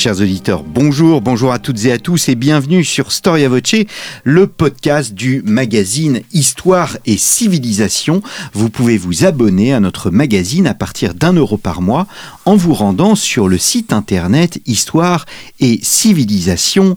Chers auditeurs, bonjour, bonjour à toutes et à tous et bienvenue sur Storia Voce, le podcast du magazine Histoire et Civilisation. Vous pouvez vous abonner à notre magazine à partir d'un euro par mois en vous rendant sur le site internet Histoire et Civilisation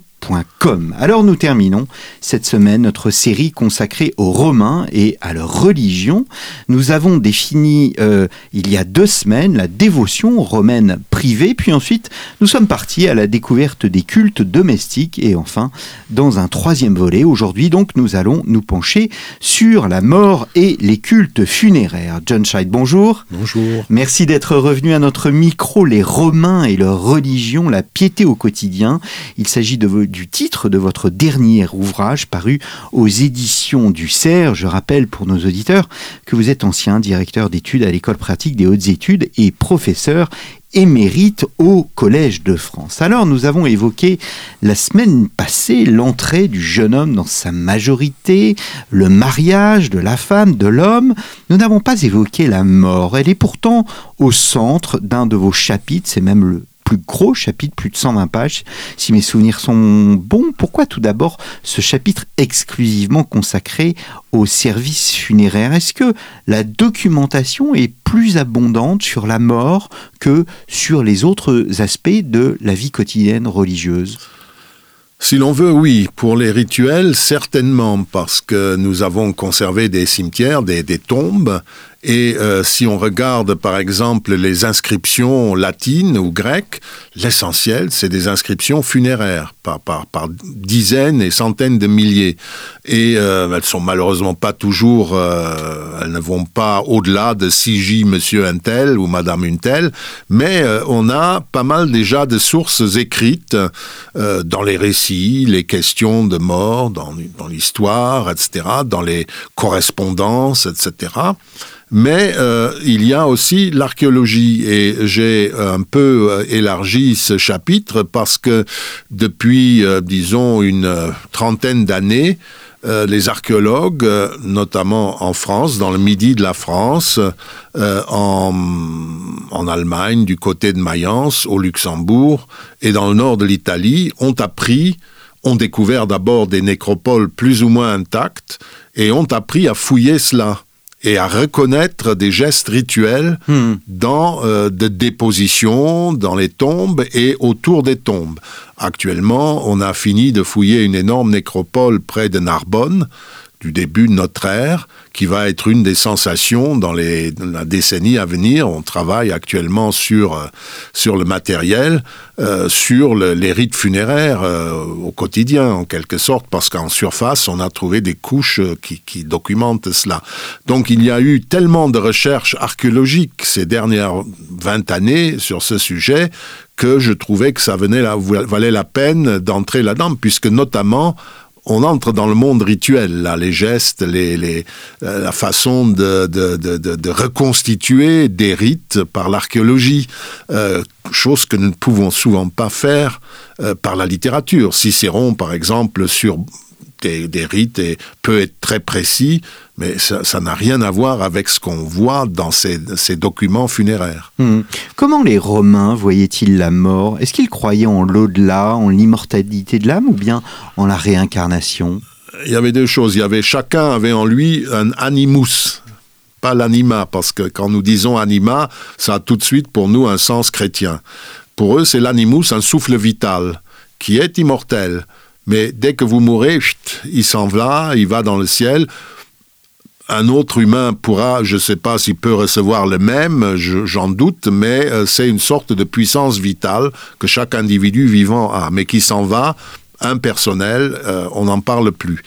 alors nous terminons cette semaine notre série consacrée aux Romains et à leur religion. Nous avons défini euh, il y a deux semaines la dévotion romaine privée, puis ensuite nous sommes partis à la découverte des cultes domestiques et enfin dans un troisième volet, aujourd'hui donc nous allons nous pencher sur la mort et les cultes funéraires. John Scheid, bonjour. Bonjour. Merci d'être revenu à notre micro, les Romains et leur religion, la piété au quotidien. Il s'agit de du titre de votre dernier ouvrage paru aux éditions du CERF. Je rappelle pour nos auditeurs que vous êtes ancien directeur d'études à l'école pratique des hautes études et professeur émérite au Collège de France. Alors nous avons évoqué la semaine passée l'entrée du jeune homme dans sa majorité, le mariage de la femme, de l'homme. Nous n'avons pas évoqué la mort. Elle est pourtant au centre d'un de vos chapitres, c'est même le plus gros chapitre, plus de 120 pages, si mes souvenirs sont bons. Pourquoi tout d'abord ce chapitre exclusivement consacré au service funéraire? Est-ce que la documentation est plus abondante sur la mort que sur les autres aspects de la vie quotidienne religieuse? Si l'on veut, oui. Pour les rituels, certainement, parce que nous avons conservé des cimetières, des, des tombes, et euh, si on regarde par exemple les inscriptions latines ou grecques, l'essentiel c'est des inscriptions funéraires par, par, par, dizaines et centaines de milliers. Et euh, elles sont malheureusement pas toujours, euh, elles ne vont pas au-delà de j Monsieur Untel ou Madame Untel, mais euh, on a pas mal déjà de sources écrites dans les récits, les questions de mort, dans, dans l'histoire, etc., dans les correspondances, etc. Mais euh, il y a aussi l'archéologie. Et j'ai un peu euh, élargi ce chapitre parce que depuis, euh, disons, une trentaine d'années, les archéologues, notamment en France, dans le midi de la France, en, en Allemagne, du côté de Mayence, au Luxembourg et dans le nord de l'Italie, ont appris ont découvert d'abord des nécropoles plus ou moins intactes et ont appris à fouiller cela et à reconnaître des gestes rituels hmm. dans euh, des dépositions, dans les tombes et autour des tombes. Actuellement, on a fini de fouiller une énorme nécropole près de Narbonne, du début de notre ère, qui va être une des sensations dans la décennie à venir. On travaille actuellement sur euh, sur le matériel, euh, sur le, les rites funéraires euh, au quotidien en quelque sorte, parce qu'en surface on a trouvé des couches qui, documentent cela. Donc il y a eu tellement de recherches archéologiques ces dernières 20 années sur ce sujet que je trouvais que ça venait valait la peine d'entrer là-dedans, puisque notamment on entre dans le monde rituel, là, les gestes, les, euh, la façon de, reconstituer des rites par l'archéologie, euh, chose que nous ne pouvons souvent pas faire euh, par la littérature. Cicéron, par exemple, sur des, des rites et peut être très précis, mais ça n'a rien à voir avec ce qu'on voit dans ces, ces documents funéraires. Mmh. Comment les Romains voyaient-ils la mort? Est-ce qu'ils croyaient en l'au-delà, en l'immortalité de l'âme ou bien en la réincarnation? Il y avait deux choses. Il y avait chacun avait en lui un animus, pas l'anima, parce que quand nous disons anima, ça a tout de suite pour nous un sens chrétien. Pour eux, c'est l'animus, un souffle vital, qui est immortel. Mais dès que vous mourrez, il s'en va, il va dans le ciel. Un autre humain pourra, je ne sais pas s'il peut recevoir le même, j'en doute, mais euh, c'est une sorte de puissance vitale que chaque individu vivant a, mais qui s'en va, impersonnel, euh, on n'en parle plus.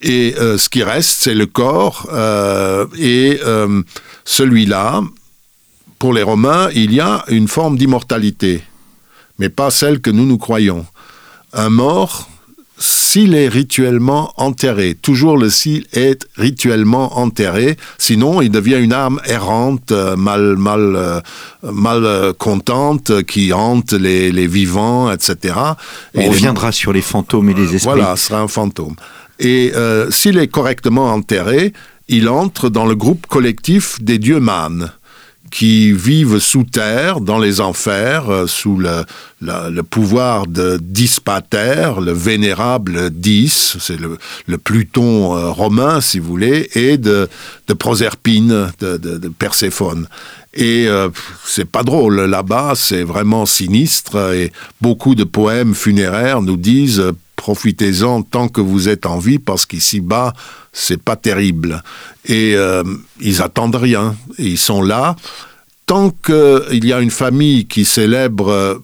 Et euh, ce qui reste, c'est le corps, et celui-là, pour les Romains, il y a une forme d'immortalité, mais pas celle que nous nous croyons. Un mort, s'il est rituellement enterré. Toujours le s'il est rituellement enterré, sinon il devient une âme errante, euh, mal, mal, euh, mal euh, contente, qui hante les, les vivants, etc. On Et les- reviendra sur les fantômes et les esprits. voilà, ce sera un fantôme. Et euh, s'il est correctement enterré, il entre dans le groupe collectif des dieux mânes qui vivent sous terre, dans les enfers, euh, sous le, pouvoir de Dispater, le vénérable Dis, c'est le, Pluton euh, romain, si vous voulez, et de, Proserpine, de, Perséphone. Et euh, c'est pas drôle, là-bas, c'est vraiment sinistre, et beaucoup de poèmes funéraires nous disent profitez-en tant que vous êtes en vie, parce qu'ici-bas, c'est pas terrible. Et euh, ils attendent rien, ils sont là. Tant qu'il y a une famille qui célèbre euh,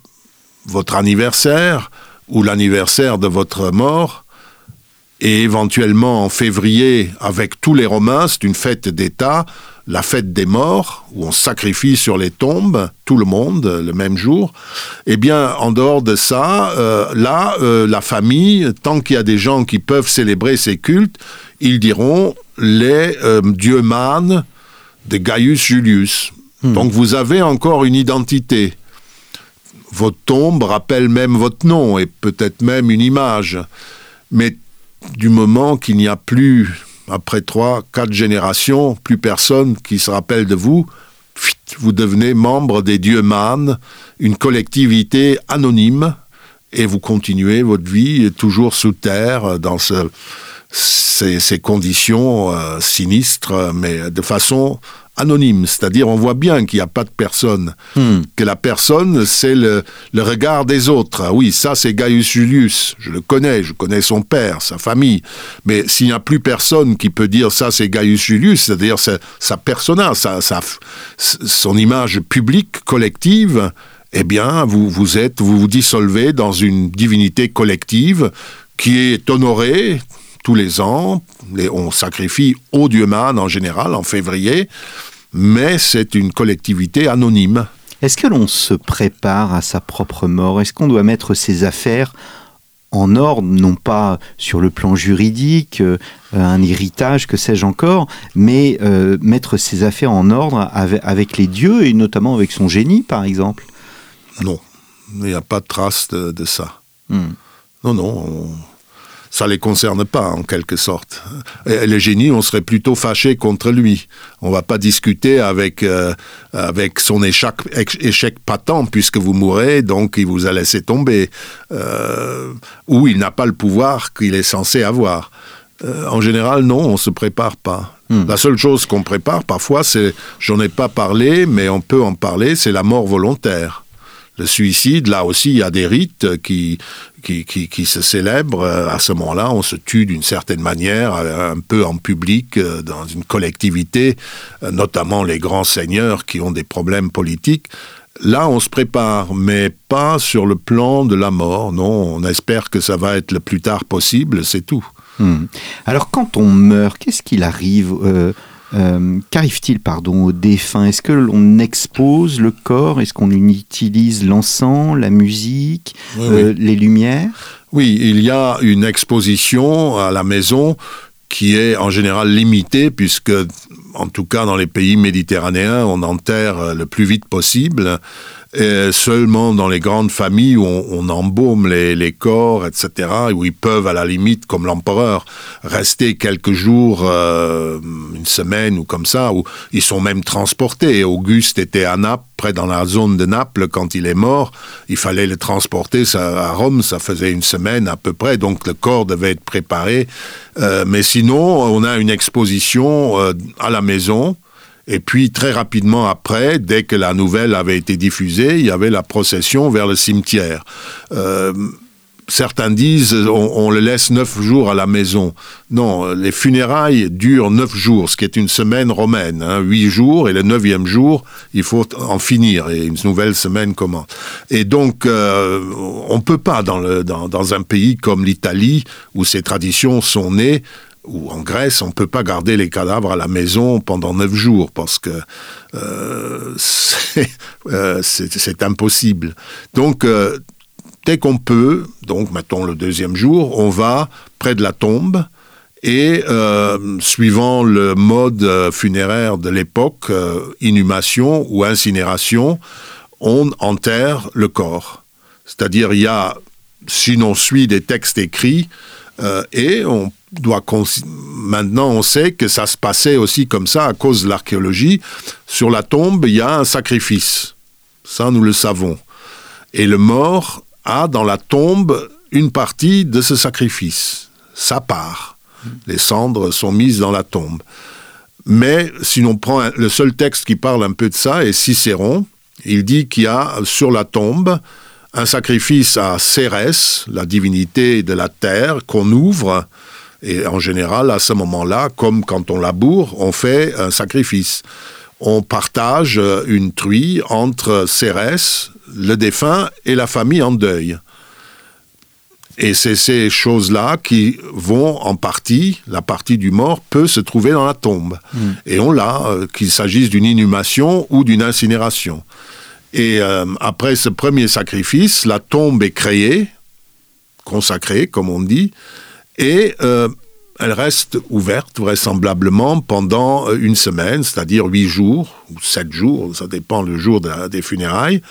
votre anniversaire ou l'anniversaire de votre mort, et éventuellement en février, avec tous les Romains, c'est une fête d'État, la fête des morts, où on sacrifie sur les tombes tout le monde le même jour. Eh bien, en dehors de ça, euh, là, euh, la famille, tant qu'il y a des gens qui peuvent célébrer ces cultes, ils diront les euh, dieux mânes de Gaius Julius. Donc vous avez encore une identité. Votre tombe rappelle même votre nom et peut-être même une image. Mais du moment qu'il n'y a plus, après trois, quatre générations, plus personne qui se rappelle de vous, vous devenez membre des dieux mânes, une collectivité anonyme, et vous continuez votre vie toujours sous terre dans ce- ces, ces conditions euh, sinistres, mais de façon anonyme. C'est-à-dire, on voit bien qu'il n'y a pas de personne. Que la personne, c'est le, le regard des autres. Ah Oui, ça, c'est Gaius Julius. Je le connais, je connais son père, sa famille. Mais s'il n'y a plus personne qui peut dire ça, c'est Gaius Julius, c'est-à-dire sa, sa persona, sa, sa- son image publique, collective, eh bien, vous, vous êtes, vous vous dissolvez dans une divinité collective qui est honorée tous les ans. Les- on sacrifie au dieu man en général en février, mais c'est une collectivité anonyme. Est-ce que l'on se prépare à sa propre mort? Est-ce qu'on doit mettre ses affaires en ordre, non pas sur le plan juridique, euh, un héritage, que sais-je encore, mais euh, mettre ses affaires en ordre avec, avec les dieux et notamment avec son génie, par exemple? Non, il n'y a pas de trace de, de ça. Hmm. Non, non, on- ça les concerne pas en quelque sorte. Et le génie, on serait plutôt fâché contre lui. On va pas discuter avec euh, avec son échec, éch- échec patent puisque vous mourrez, donc il vous a laissé tomber, euh, ou il n'a pas le pouvoir qu'il est censé avoir. Euh, en général, non, on se prépare pas. La seule chose qu'on prépare parfois, c'est, j'en ai pas parlé, mais on peut en parler, c'est la mort volontaire. Le suicide, là aussi, il y a des rites qui, qui, qui, se célèbrent. À ce moment-là, on se tue d'une certaine manière, euh, un peu en public, euh, dans une collectivité, euh, notamment les grands seigneurs qui ont des problèmes politiques. Là, on se prépare, mais pas sur le plan de la mort. Non, on espère que ça va être le plus tard possible, c'est tout. Hmm. Alors quand on meurt, qu'est-ce qu'il arrive euh, Qu'arrive-t-il pardon, aux défunts Est-ce que l'on expose le corps? Est-ce qu'on utilise l'encens, la musique, Oui, euh, les lumières? Oui, il y a une exposition à la maison qui est en général limitée puisque, en tout cas dans les pays méditerranéens, on enterre le plus vite possible. Et seulement dans les grandes familles où on, embaume les, corps, etc., où ils peuvent à la limite, comme l'empereur, rester quelques jours, euh, une semaine ou comme ça, où ils sont même transportés. Auguste était à Naples, près dans la zone de Naples, quand il est mort. Il fallait le transporter à Rome, ça faisait une semaine à peu près, donc le corps devait être préparé. Euh, mais sinon, on a une exposition euh, à la maison. Et puis très rapidement après, dès que la nouvelle avait été diffusée, il y avait la procession vers le cimetière. Euh, certains disent on, le laisse neuf jours à la maison. Non, les funérailles durent neuf jours, ce qui est une semaine romaine. Hein, huit jours et le neuvième jour, il faut en finir et une nouvelle semaine commence. Et donc, euh, on peut pas dans, dans un pays comme l'Italie où ces traditions sont nées ou en Grèce, on ne peut pas garder les cadavres à la maison pendant neuf jours parce que euh, c'est euh, c'est- impossible. Donc, euh, dès qu'on peut, donc mettons le deuxième jour, on va près de la tombe et suivant le mode funéraire de l'époque, inhumation ou incinération, on enterre le corps. C'est-à-dire il y a, si l'on suit des textes écrits, et on doit maintenant on sait que ça se passait aussi comme ça à cause de l'archéologie. Sur la tombe, il y a un sacrifice. Ça, nous le savons. Et le mort a dans la tombe une partie de ce sacrifice, sa part. Les cendres sont mises dans la tombe. Mais si l'on prend le seul texte qui parle un peu de ça est Cicéron, il dit qu'il y a sur la tombe un sacrifice à Cérès, la divinité de la terre, qu'on ouvre. Et en général, à ce moment-là, comme quand on laboure, on fait un sacrifice. On partage une truie entre Cérès, le défunt, et la famille en deuil. Et c'est ces choses-là qui vont en partie, la partie du mort peut se trouver dans la tombe. Hmm. Et on l'a, euh, qu'il s'agisse d'une inhumation ou d'une incinération. Et euh, après ce premier sacrifice, la tombe est créée, consacrée, comme on dit, et euh, elle reste ouverte vraisemblablement pendant une semaine, c'est-à-dire huit jours ou sept jours, ça dépend le jour des funérailles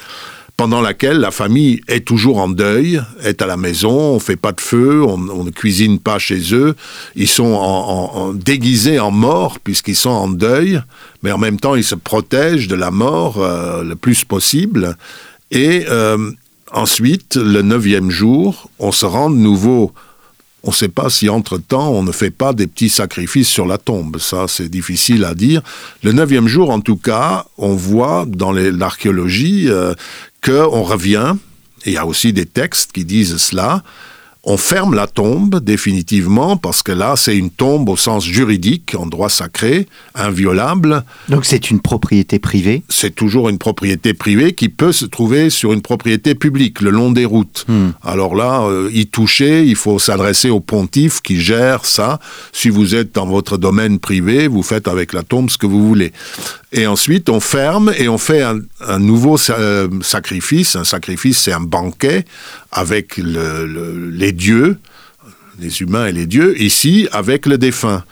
pendant laquelle la famille est toujours en deuil, est à la maison, on fait pas de feu, on, ne cuisine pas chez eux, ils sont déguisés en mort puisqu'ils sont en deuil, mais en même temps ils se protègent de la mort euh, le plus possible. Et euh, ensuite, le neuvième jour, on se rend de nouveau on ne sait pas si entre-temps on ne fait pas des petits sacrifices sur la tombe. Ça, c'est difficile à dire. Le neuvième jour, en tout cas, on voit dans l'archéologie euh, qu'on revient, il y a aussi des textes qui disent cela, on ferme la tombe définitivement parce que là, c'est une tombe au sens juridique, en droit sacré, inviolable. Donc c'est une propriété privée? C'est toujours une propriété privée qui peut se trouver sur une propriété publique, le long des routes. Hmm. Alors là, euh, y toucher, il faut s'adresser au pontife qui gère ça. Si vous êtes dans votre domaine privé, vous faites avec la tombe ce que vous voulez. Et ensuite, on ferme et on fait un, nouveau euh, sacrifice. Un sacrifice, c'est un banquet avec les dieux, les humains et les dieux, ici avec le défunt.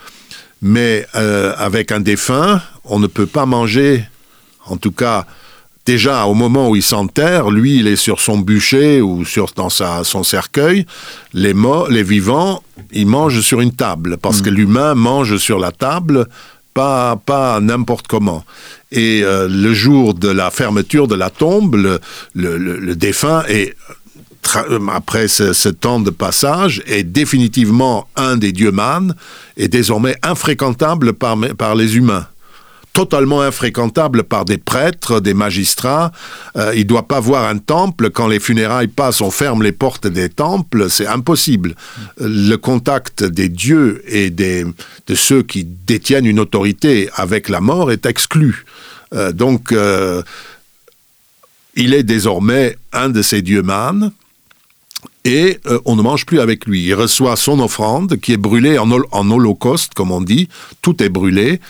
Mais euh, avec un défunt, on ne peut pas manger, en tout cas, déjà au moment où il s'enterre, lui, il est sur son bûcher ou sur, dans sa, son cercueil. Les morts, les vivants, ils mangent sur une table, parce mm. que l'humain mange sur la table pas, pas n'importe comment. Et euh, le jour de la fermeture de la tombe, le, le, défunt est après ce, temps de passage, est définitivement un des dieux mânes et désormais infréquentable par, par les humains totalement infréquentable par des prêtres, des magistrats. Euh, il doit pas voir un temple. Quand les funérailles passent, on ferme les portes des temples. C'est impossible. Le contact des dieux et de ceux qui détiennent une autorité avec la mort est exclu. Euh, donc, euh, il est désormais un de ces dieux mânes et on ne mange plus avec lui. Il reçoit son offrande qui est brûlée en holocauste, comme on dit, tout est brûlé,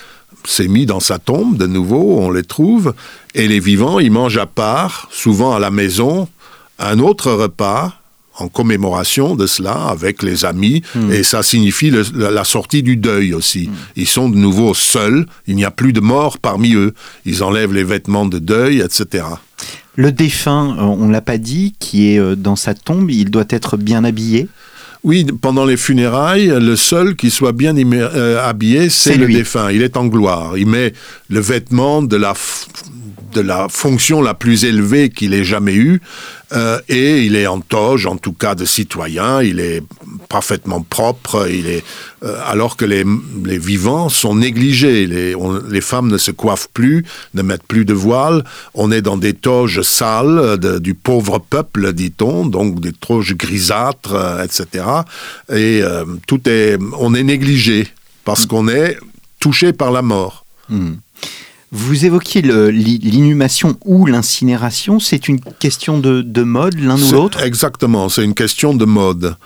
s'est mis dans sa tombe de nouveau, on les trouve, et les vivants, ils mangent à part, souvent à la maison, un autre repas en commémoration de cela avec les amis, hmm. et ça signifie la, sortie du deuil aussi. Hmm. Ils sont de nouveau seuls, il n'y a plus de morts parmi eux, ils enlèvent les vêtements de deuil, etc. Le défunt, euh, on ne l'a pas dit, qui est euh, dans sa tombe, il doit être bien habillé oui, pendant les funérailles, le seul qui soit bien euh, habillé, c'est le défunt. Il est en gloire. Il met le vêtement de la de la fonction la plus élevée qu'il ait jamais eue, euh, et il est en toge, en tout cas de citoyen, il est parfaitement propre, il est, euh, alors que les, les, vivants sont négligés, les, les, femmes ne se coiffent plus, ne mettent plus de voile, on est dans des toges sales du pauvre peuple, dit-on, donc des toges grisâtres, euh, etc. Et tout est, on est négligé parce qu'on est touché par la mort. Hmm. Vous évoquiez l'inhumation ou l'incinération, c'est une question de, mode l'un ou l'autre? Exactement, c'est une question de mode.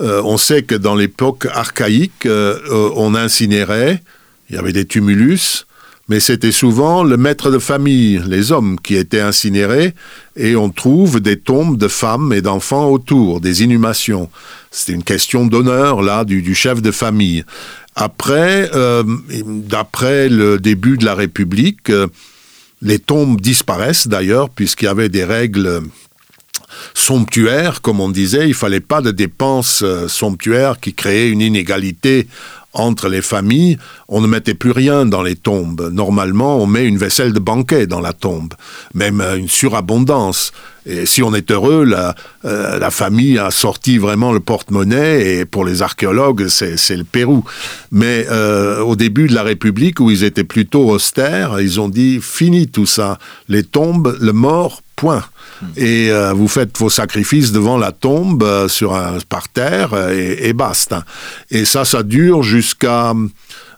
Euh, on sait que dans l'époque archaïque, euh, euh, on incinérait, il y avait des tumulus, mais c'était souvent le maître de famille, les hommes, qui étaient incinérés, et on trouve des tombes de femmes et d'enfants autour, des inhumations. C'était une question d'honneur, là, du, chef de famille. Après, euh, d'après le début de la République, euh, les tombes disparaissent d'ailleurs, puisqu'il y avait des règles somptuaires, comme on disait, il fallait pas de dépenses euh, somptuaires qui créaient une inégalité entre les familles, on ne mettait plus rien dans les tombes. Normalement, on met une vaisselle de banquet dans la tombe, même une surabondance. Et si on est heureux, la, euh, la famille a sorti vraiment le porte-monnaie, et pour les archéologues, c'est le Pérou. Mais euh, au début de la République, où ils étaient plutôt austères, ils ont dit, fini tout ça. Les tombes, le mort, point. Hmm. Et euh, vous faites vos sacrifices devant la tombe, euh, sur un parterre, et, et, basta. Et ça, ça dure jusqu'à...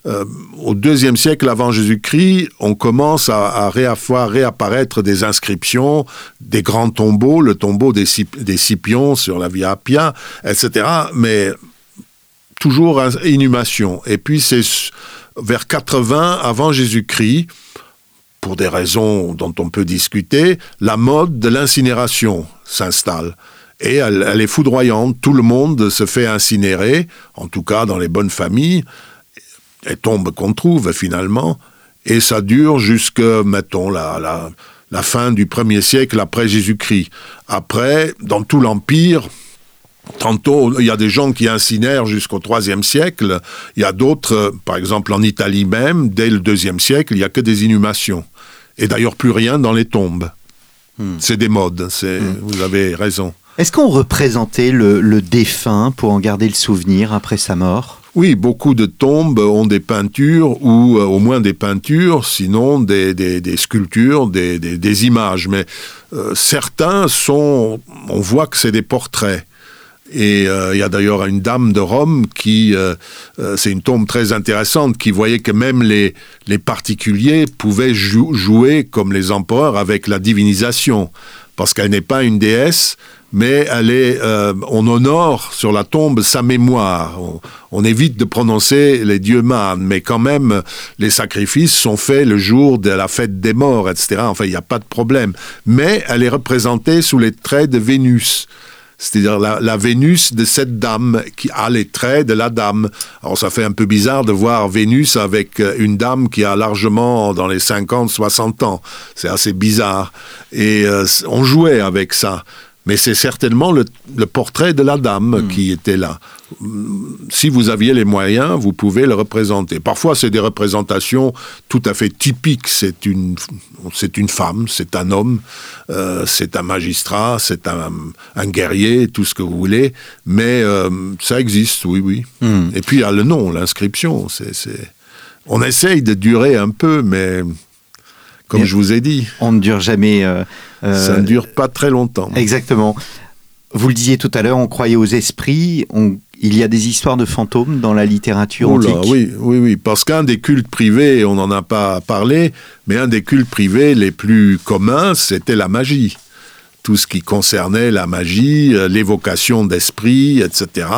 Euh, au deuxième siècle avant Jésus-Christ, on commence à, réapparaître des inscriptions, des grands tombeaux, le tombeau des, des Scipions sur la Via Appia, etc. Mais toujours inhumation. Et puis c'est vers 80 avant Jésus-Christ, pour des raisons dont on peut discuter, la mode de l'incinération s'installe. Et elle, est foudroyante. Tout le monde se fait incinérer, en tout cas dans les bonnes familles, et tombe qu'on trouve finalement. Et ça dure jusque, mettons, la, la, la fin du premier siècle après Jésus-Christ. Après, dans tout l'Empire, Tantôt, il y a des gens qui incinèrent jusqu'au IIIe siècle. Il y a d'autres, euh, par exemple en Italie même, dès le IIe siècle, il n'y a que des inhumations. Et d'ailleurs, plus rien dans les tombes. Hmm. C'est des modes, hmm. vous avez raison. Est-ce qu'on représentait le, défunt pour en garder le souvenir après sa mort? Oui, beaucoup de tombes ont des peintures ou euh, au moins des peintures, sinon des, sculptures, des, images. Mais euh, certains sont, on voit que c'est des portraits. Et euh, il y a d'ailleurs une dame de Rome qui, c'est une tombe très intéressante, qui voyait que même les particuliers pouvaient jouer comme les empereurs avec la divinisation, parce qu'elle n'est pas une déesse, mais elle est, on honore sur la tombe sa mémoire. On, évite de prononcer les dieux mânes, mais quand même, les sacrifices sont faits le jour de la fête des morts, etc. Enfin, il n'y a pas de problème. Mais elle est représentée sous les traits de Vénus c'est-à-dire la, Vénus de cette dame qui a les traits de la dame. Alors ça fait un peu bizarre de voir Vénus avec euh, une dame qui a largement dans les 50, 60 ans. C'est assez bizarre. Et euh, on jouait avec ça mais c'est certainement le, portrait de la dame hmm. qui était là. Si vous aviez les moyens, vous pouvez le représenter. Parfois, c'est des représentations tout à fait typiques. C'est une, c'est une femme, c'est un homme, euh, c'est un magistrat, c'est un, guerrier, tout ce que vous voulez. Mais euh, ça existe, oui, oui. Hmm. Et puis il y a le nom, l'inscription. C'est, On essaye de durer un peu, mais comme je vous ai dit. On ne dure jamais. Euh, ça ne dure pas très longtemps. Exactement. Vous le disiez tout à l'heure, on croyait aux esprits. Il y a des histoires de fantômes dans la littérature antique. Oui, oui, oui, parce qu'un des cultes privés, on n'en a pas parlé, mais un des cultes privés les plus communs, c'était la magie tout ce qui concernait la magie, euh, l'évocation d'esprit, etc.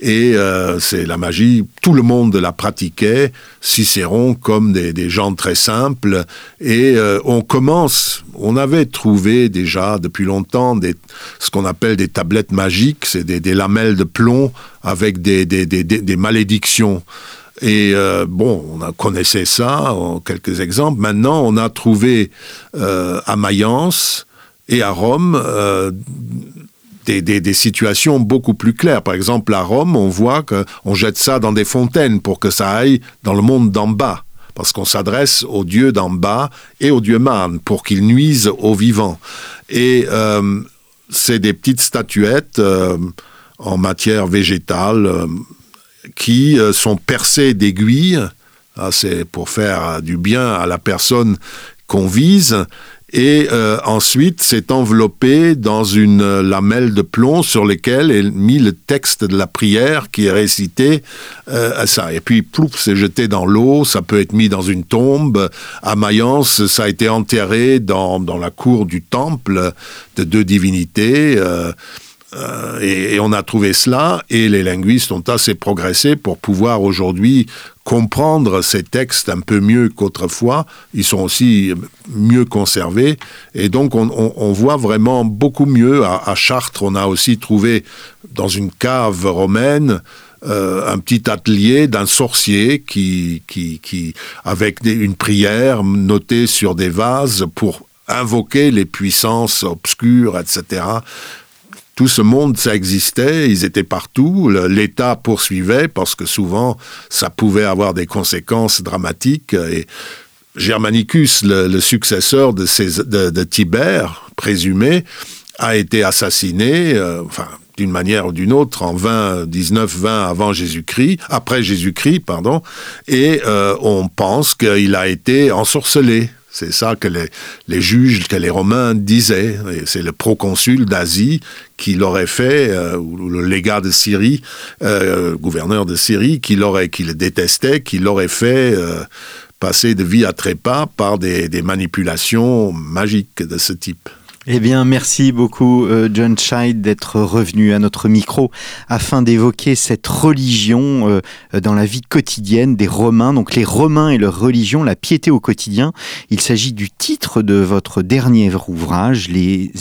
Et euh, c'est la magie, tout le monde la pratiquait, Cicéron comme des, gens très simples. Et euh, on commence, on avait trouvé déjà depuis longtemps ce qu'on appelle des tablettes magiques, c'est des, lamelles de plomb avec des, malédictions. Et bon, on connaissait ça, en quelques exemples. Maintenant, on a trouvé à Mayence et à Rome euh, des, situations beaucoup plus claires. Par exemple, à Rome, on voit qu'on jette ça dans des fontaines pour que ça aille dans le monde d'en bas. Parce qu'on s'adresse aux dieux d'en bas et aux dieux mânes pour qu'ils nuisent aux vivants. Et euh, c'est des petites statuettes euh, en matière végétale qui sont percées d'aiguilles. Ah, c'est pour faire du bien à la personne qu'on vise et euh, ensuite c'est enveloppé dans une euh, lamelle de plomb sur laquelle est mis le texte de la prière qui est récité euh, à ça. Et puis plouf, c'est jeté dans l'eau, ça peut être mis dans une tombe. À Mayence, ça a été enterré dans, dans la cour du temple de deux divinités. et, on a trouvé cela, et les linguistes ont assez progressé pour pouvoir aujourd'hui comprendre ces textes un peu mieux qu'autrefois. Ils sont aussi mieux conservés. Et donc, on, voit vraiment beaucoup mieux. À, Chartres, on a aussi trouvé dans une cave romaine euh, un petit atelier d'un sorcier qui, avec une prière notée sur des vases pour invoquer les puissances obscures, etc. Tout ce monde, ça existait, ils étaient partout, l'État poursuivait parce que souvent, ça pouvait avoir des conséquences dramatiques. Et Germanicus, le, successeur de, Tibère, présumé, a été assassiné, euh, d'une manière ou d'une autre, en 20, 19, 20 avant Jésus-Christ, après Jésus-Christ, pardon, et euh, on pense qu'il a été ensorcelé. C'est ça que les, juges, que les Romains disaient. C'est le proconsul d'Asie qui l'aurait fait, euh, ou le légat de Syrie, euh, gouverneur de Syrie, qui l'aurait, le détestait, qui l'aurait fait euh, passer de vie à trépas par des manipulations magiques de ce type. Eh bien, merci beaucoup, euh, John Scheid, d'être revenu à notre micro afin d'évoquer cette religion euh, dans la vie quotidienne des Romains. Donc, les Romains et leur religion, la piété au quotidien. Il s'agit du titre de votre dernier ouvrage, les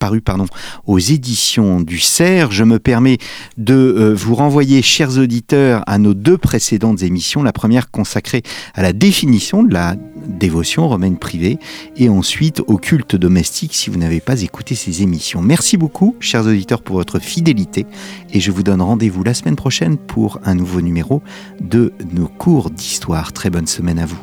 paru pardon, aux éditions du Cerf. Je me permets de euh, vous renvoyer, chers auditeurs, à nos deux précédentes émissions. La première consacrée à la définition de la dévotion romaine privée et ensuite au culte domestique, si vous n'avez n'avez pas écouté ces émissions. Merci beaucoup, chers auditeurs, pour votre fidélité et je vous donne rendez-vous la semaine prochaine pour un nouveau numéro de nos cours d'histoire. Très bonne semaine à vous.